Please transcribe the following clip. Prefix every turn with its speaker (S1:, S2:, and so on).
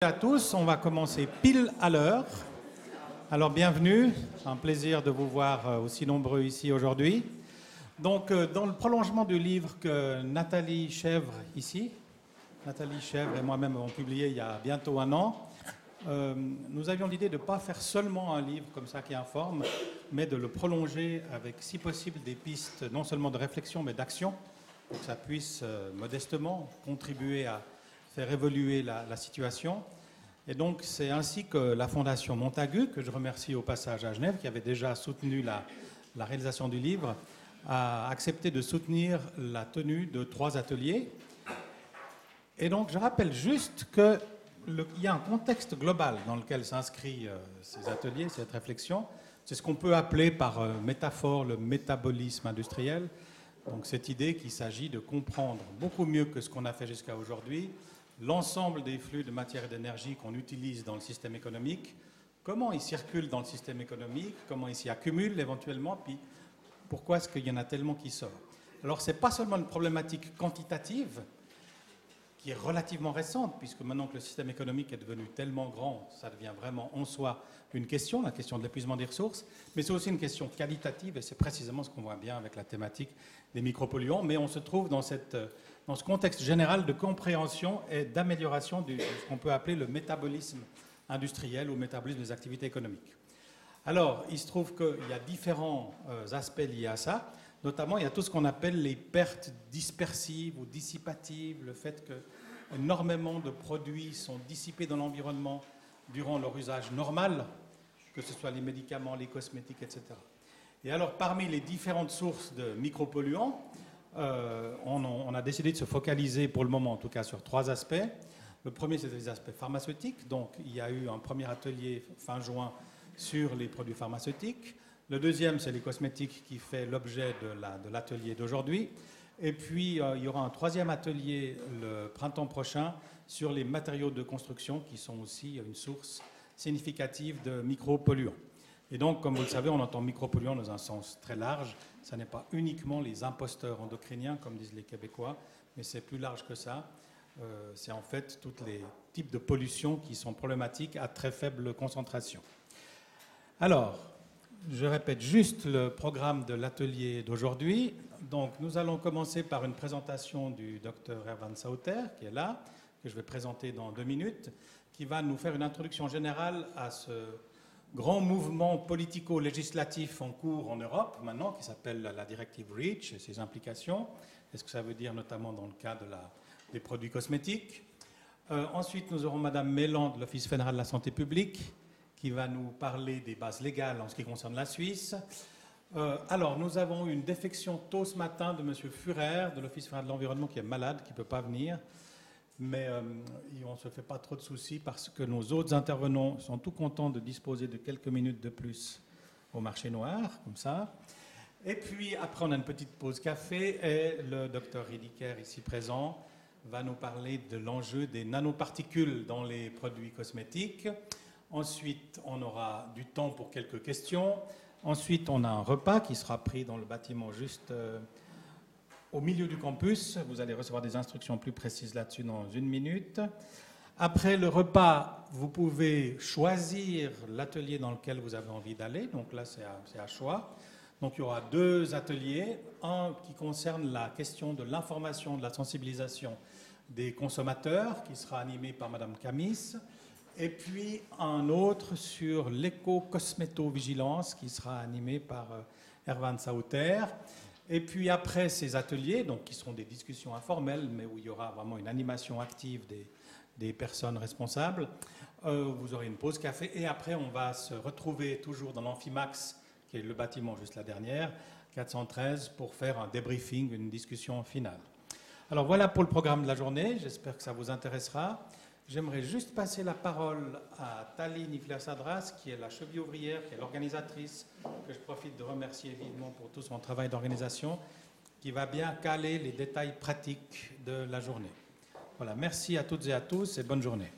S1: à tous, on va commencer pile à l'heure. Alors bienvenue, un plaisir de vous voir euh, aussi nombreux ici aujourd'hui. Donc euh, dans le prolongement du livre que Nathalie Chèvre ici, Nathalie Chèvre et moi-même avons publié il y a bientôt un an, euh, nous avions l'idée de ne pas faire seulement un livre comme ça qui informe, mais de le prolonger avec si possible des pistes non seulement de réflexion mais d'action pour que ça puisse modestement contribuer à faire évoluer la, situation. Et donc, c'est ainsi que la Fondation Montagu, que je remercie au passage à Genève, qui avait déjà soutenu la, réalisation du livre, a accepté de soutenir la tenue de trois ateliers. Et donc, je rappelle juste qu'il y a un contexte global dans lequel s'inscrivent euh, ces ateliers, cette réflexion. C'est ce qu'on peut appeler par euh, métaphore le métabolisme industriel. Donc, cette idée qu'il s'agit de comprendre beaucoup mieux que ce qu'on a fait jusqu'à aujourd'hui l'ensemble des flux de matière et d'énergie qu'on utilise dans le système économique, comment ils circulent dans le système économique, comment ils s'y accumulent éventuellement, puis pourquoi est-ce qu'il y en a tellement qui sortent. Alors ce n'est pas seulement une problématique quantitative, est relativement récente, puisque maintenant que le système économique est devenu tellement grand, ça devient vraiment en soi une question, la question de l'épuisement des ressources, mais c'est aussi une question qualitative, et c'est précisément ce qu'on voit bien avec la thématique des micropolluants, mais on se trouve dans dans ce contexte général de compréhension et d'amélioration de ce qu'on peut appeler le métabolisme industriel ou métabolisme des activités économiques. Alors, il se trouve qu'il y a différents euh, aspects liés à ça. Notamment, il y a tout ce qu'on appelle les pertes dispersives ou dissipatives, le fait que énormément de produits sont dissipés dans l'environnement durant leur usage normal, que ce soit les médicaments, les cosmétiques, etc. Et alors, parmi les différentes sources de micropolluants, euh, on, a décidé de se focaliser, pour le moment en tout cas, sur trois aspects. Le premier, c'est les aspects pharmaceutiques. Donc, il y a eu un premier atelier fin juin sur les produits pharmaceutiques. Le deuxième, c'est les cosmétiques qui fait l'objet de l'atelier d'aujourd'hui. Et puis, euh, il y aura un troisième atelier le printemps prochain sur les matériaux de construction qui sont aussi une source significative de micropolluants. Et donc, comme vous le savez, on entend micropolluants dans un sens très large ce n'est pas uniquement les imposteurs endocriniens, comme disent les Québécois, mais c'est plus large que ça. Euh, c'est en fait tous les types de pollution qui sont problématiques à très faible concentration. Alors, je répète juste le programme de l'atelier d'aujourd'hui. Donc, nous allons commencer par une présentation du docteur Erwan Sauter, qui est là, que je vais présenter dans deux minutes, qui va nous faire une introduction générale à ce grand mouvement politico-législatif en cours en Europe maintenant, qui s'appelle la directive REACH et ses implications. Est-ce que ça veut dire notamment dans le cas des produits cosmétiques euh, Ensuite, nous aurons Madame Mélan de l'Office fédéral de la santé publique, qui va nous parler des bases légales en ce qui concerne la Suisse. Euh, alors, nous avons eu une défection tôt ce matin de Monsieur Furer de l'Office de l'environnement qui est malade, qui ne peut pas venir mais euh, on ne se fait pas trop de soucis parce que nos autres intervenants sont tout contents de disposer de quelques minutes de plus au marché noir, comme ça. Et puis après, on a une petite pause café et le docteur Ridiker, ici présent, va nous parler de l'enjeu des nanoparticules dans les produits cosmétiques. Ensuite, on aura du temps pour quelques questions. Ensuite, on a un repas qui sera pris dans le bâtiment juste euh, au milieu du campus. Vous allez recevoir des instructions plus précises là-dessus dans une minute. Après le repas, vous pouvez choisir l'atelier dans lequel vous avez envie d'aller. Donc là, c'est à, choix. Donc il y aura deux ateliers. Un qui concerne la question de l'information, de la sensibilisation des consommateurs, qui sera animé par Madame Camis. Et puis un autre sur l'éco-cosméto-vigilance, qui sera animé par euh, Erwan Sauter. Et puis après ces ateliers, donc qui seront des discussions informelles, mais où il y aura vraiment une animation active des, personnes responsables, euh, vous aurez une pause café. Et après, on va se retrouver toujours dans l'Amphimax, qui est le bâtiment juste la dernière, 413, pour faire un débriefing, une discussion finale. Alors voilà pour le programme de la journée. J'espère que ça vous intéressera. J'aimerais juste passer la parole à Tali Niklas qui est la cheville ouvrière, qui est l'organisatrice, que je profite de remercier vivement pour tout son travail d'organisation, qui va bien caler les détails pratiques de la journée. Voilà, merci à toutes et à tous et bonne journée.